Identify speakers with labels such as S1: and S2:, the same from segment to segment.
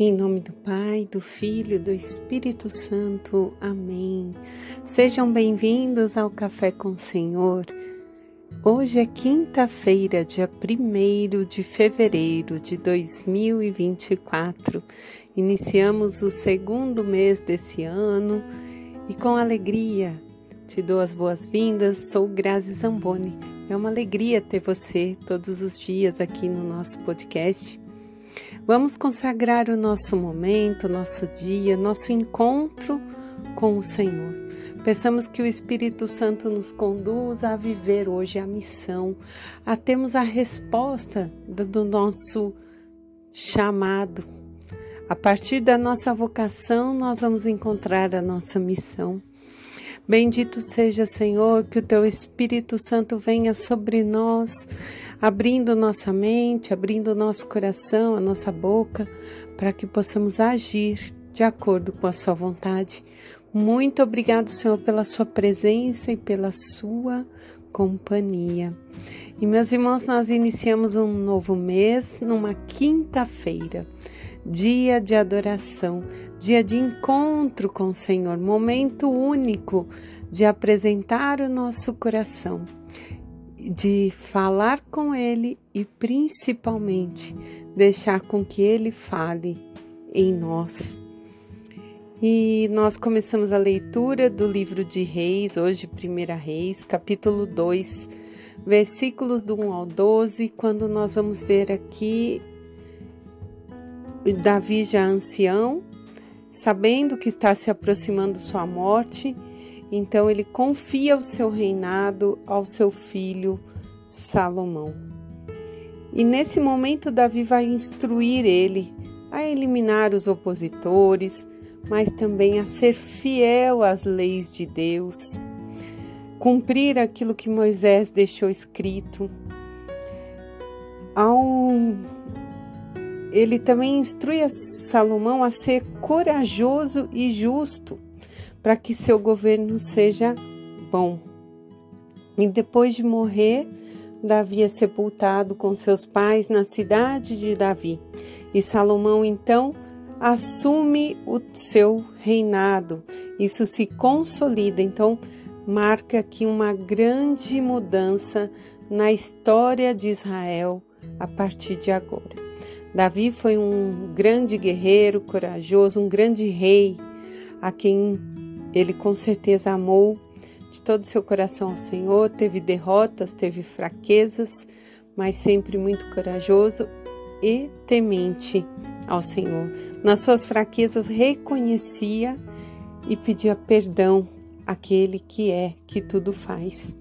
S1: Em nome do Pai, do Filho do Espírito Santo. Amém. Sejam bem-vindos ao Café com o Senhor. Hoje é quinta-feira, dia 1 de fevereiro de 2024. Iniciamos o segundo mês desse ano e com alegria te dou as boas-vindas. Sou Grazi Zamboni. É uma alegria ter você todos os dias aqui no nosso podcast. Vamos consagrar o nosso momento, nosso dia, nosso encontro com o Senhor. Peçamos que o Espírito Santo nos conduza a viver hoje a missão, a termos a resposta do nosso chamado. A partir da nossa vocação, nós vamos encontrar a nossa missão. Bendito seja, Senhor, que o teu Espírito Santo venha sobre nós, abrindo nossa mente, abrindo nosso coração, a nossa boca, para que possamos agir de acordo com a sua vontade. Muito obrigado, Senhor, pela sua presença e pela sua companhia. E meus irmãos, nós iniciamos um novo mês numa quinta-feira, dia de adoração dia de encontro com o Senhor, momento único de apresentar o nosso coração, de falar com Ele e principalmente deixar com que Ele fale em nós. E nós começamos a leitura do livro de Reis, hoje, 1 Reis, capítulo 2, versículos do 1 ao 12, quando nós vamos ver aqui Davi já ancião, sabendo que está se aproximando sua morte, então ele confia o seu reinado ao seu filho Salomão. E nesse momento, Davi vai instruir ele a eliminar os opositores, mas também a ser fiel às leis de Deus, cumprir aquilo que Moisés deixou escrito. Ao ele também instrui a Salomão a ser corajoso e justo, para que seu governo seja bom. E depois de morrer, Davi é sepultado com seus pais na cidade de Davi. E Salomão então assume o seu reinado. Isso se consolida, então marca aqui uma grande mudança na história de Israel a partir de agora. Davi foi um grande guerreiro, corajoso, um grande rei, a quem ele com certeza amou de todo o seu coração ao Senhor. Teve derrotas, teve fraquezas, mas sempre muito corajoso e temente ao Senhor. Nas suas fraquezas, reconhecia e pedia perdão àquele que é, que tudo faz.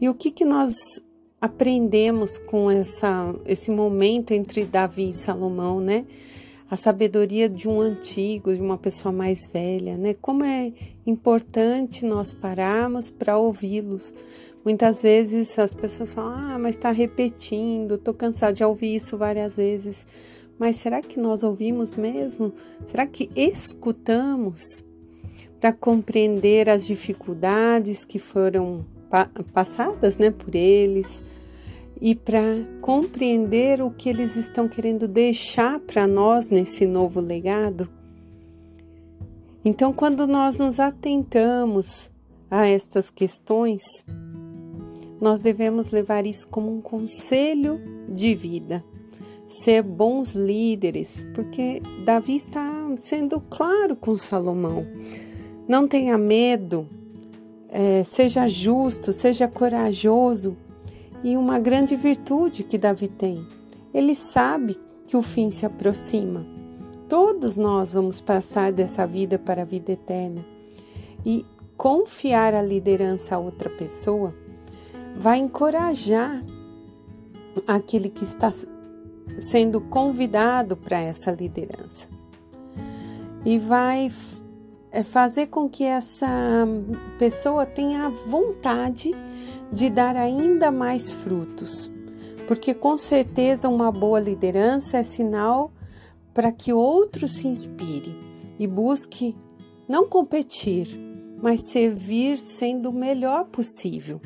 S1: E o que, que nós aprendemos com essa, esse momento entre Davi e Salomão, né? A sabedoria de um antigo, de uma pessoa mais velha, né? Como é importante nós pararmos para ouvi-los. Muitas vezes as pessoas falam, ah, mas está repetindo, estou cansado de ouvir isso várias vezes. Mas será que nós ouvimos mesmo? Será que escutamos para compreender as dificuldades que foram passadas né, por eles, e para compreender o que eles estão querendo deixar para nós nesse novo legado. Então, quando nós nos atentamos a estas questões, nós devemos levar isso como um conselho de vida, ser bons líderes, porque Davi está sendo claro com Salomão. Não tenha medo, é, seja justo, seja corajoso, e uma grande virtude que Davi tem. Ele sabe que o fim se aproxima. Todos nós vamos passar dessa vida para a vida eterna. E confiar a liderança a outra pessoa vai encorajar aquele que está sendo convidado para essa liderança. E vai fazer com que essa pessoa tenha vontade de dar ainda mais frutos, porque com certeza uma boa liderança é sinal para que outro se inspire e busque não competir, mas servir sendo o melhor possível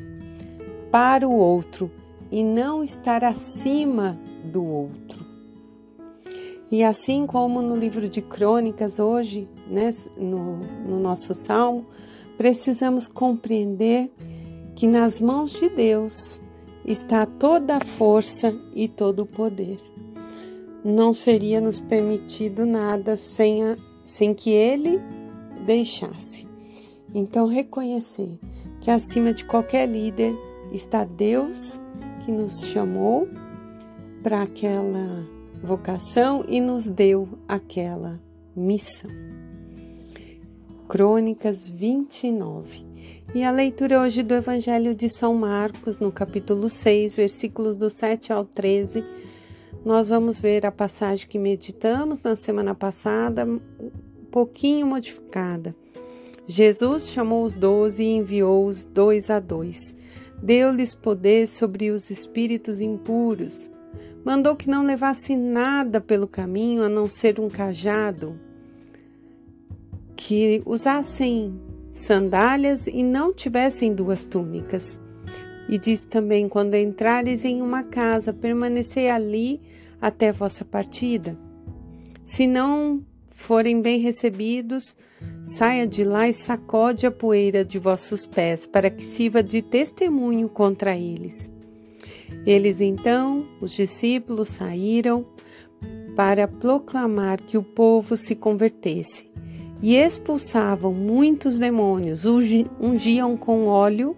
S1: para o outro e não estar acima do outro. E assim como no livro de Crônicas, hoje, né, no, no nosso salmo, precisamos compreender que nas mãos de Deus está toda a força e todo o poder. Não seria nos permitido nada sem, a, sem que Ele deixasse. Então, reconhecer que acima de qualquer líder está Deus que nos chamou para aquela vocação e nos deu aquela missão. Crônicas 29. E a leitura hoje do Evangelho de São Marcos, no capítulo 6, versículos do 7 ao 13. Nós vamos ver a passagem que meditamos na semana passada, um pouquinho modificada. Jesus chamou os doze e enviou-os dois a dois. Deu-lhes poder sobre os espíritos impuros mandou que não levasse nada pelo caminho a não ser um cajado, que usassem sandálias e não tivessem duas túnicas. E diz também: quando entrares em uma casa, permanecei ali até vossa partida. Se não forem bem recebidos, saia de lá e sacode a poeira de vossos pés, para que sirva de testemunho contra eles. Eles então, os discípulos, saíram para proclamar que o povo se convertesse e expulsavam muitos demônios, ungiam com óleo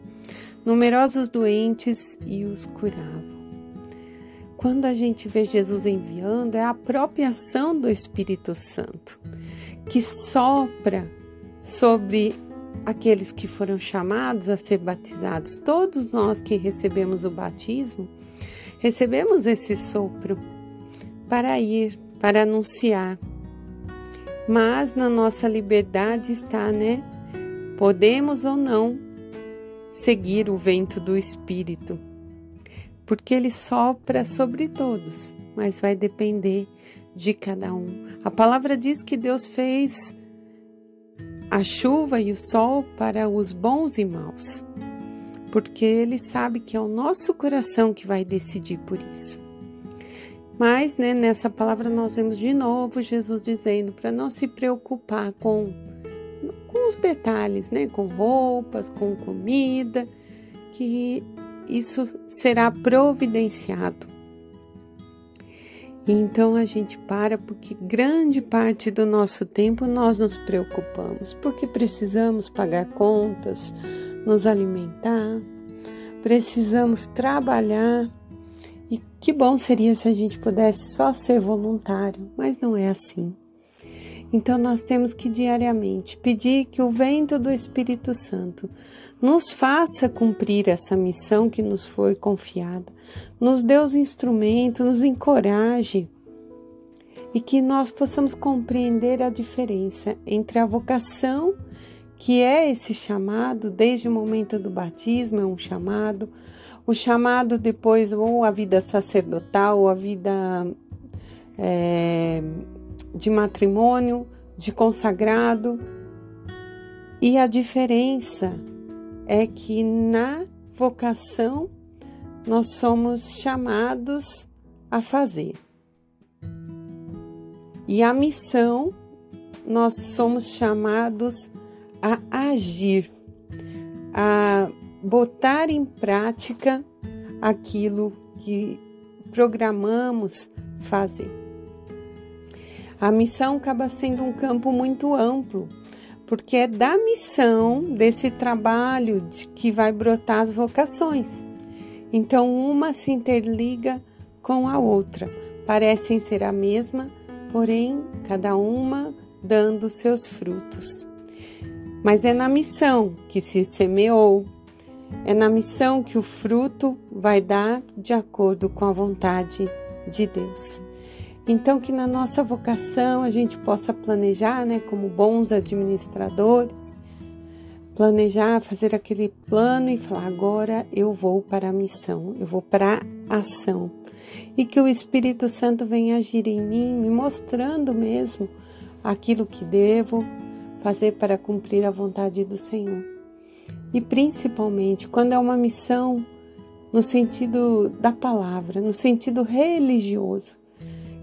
S1: numerosos doentes e os curavam. Quando a gente vê Jesus enviando, é a própria ação do Espírito Santo que sopra sobre aqueles que foram chamados a ser batizados. Todos nós que recebemos o batismo recebemos esse sopro para ir, para anunciar. Mas na nossa liberdade está, né? Podemos ou não seguir o vento do Espírito, porque ele sopra sobre todos, mas vai depender de cada um. A palavra diz que Deus fez a chuva e o sol para os bons e maus porque ele sabe que é o nosso coração que vai decidir por isso. Mas, né, nessa palavra nós vemos de novo Jesus dizendo para não se preocupar com, com os detalhes, né, com roupas, com comida, que isso será providenciado. Então a gente para porque grande parte do nosso tempo nós nos preocupamos, porque precisamos pagar contas, nos alimentar, precisamos trabalhar. E que bom seria se a gente pudesse só ser voluntário, mas não é assim. Então nós temos que diariamente pedir que o vento do Espírito Santo nos faça cumprir essa missão que nos foi confiada, nos dê os instrumentos, nos encoraje e que nós possamos compreender a diferença entre a vocação que é esse chamado, desde o momento do batismo é um chamado, o chamado depois, ou a vida sacerdotal, ou a vida é, de matrimônio, de consagrado. E a diferença é que na vocação nós somos chamados a fazer. E a missão nós somos chamados a agir, a botar em prática aquilo que programamos fazer. A missão acaba sendo um campo muito amplo, porque é da missão, desse trabalho de que vai brotar as vocações. Então, uma se interliga com a outra. Parecem ser a mesma, porém, cada uma dando seus frutos. Mas é na missão que se semeou, é na missão que o fruto vai dar de acordo com a vontade de Deus. Então, que na nossa vocação a gente possa planejar, né, como bons administradores, planejar, fazer aquele plano e falar: agora eu vou para a missão, eu vou para a ação. E que o Espírito Santo venha agir em mim, me mostrando mesmo aquilo que devo, fazer para cumprir a vontade do Senhor. E principalmente quando é uma missão no sentido da palavra, no sentido religioso,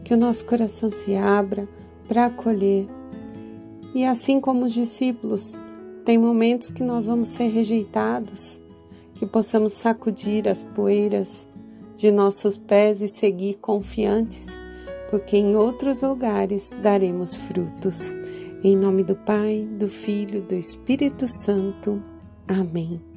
S1: que o nosso coração se abra para acolher. E assim como os discípulos, tem momentos que nós vamos ser rejeitados, que possamos sacudir as poeiras de nossos pés e seguir confiantes, porque em outros lugares daremos frutos. Em nome do Pai, do Filho, do Espírito Santo. Amém.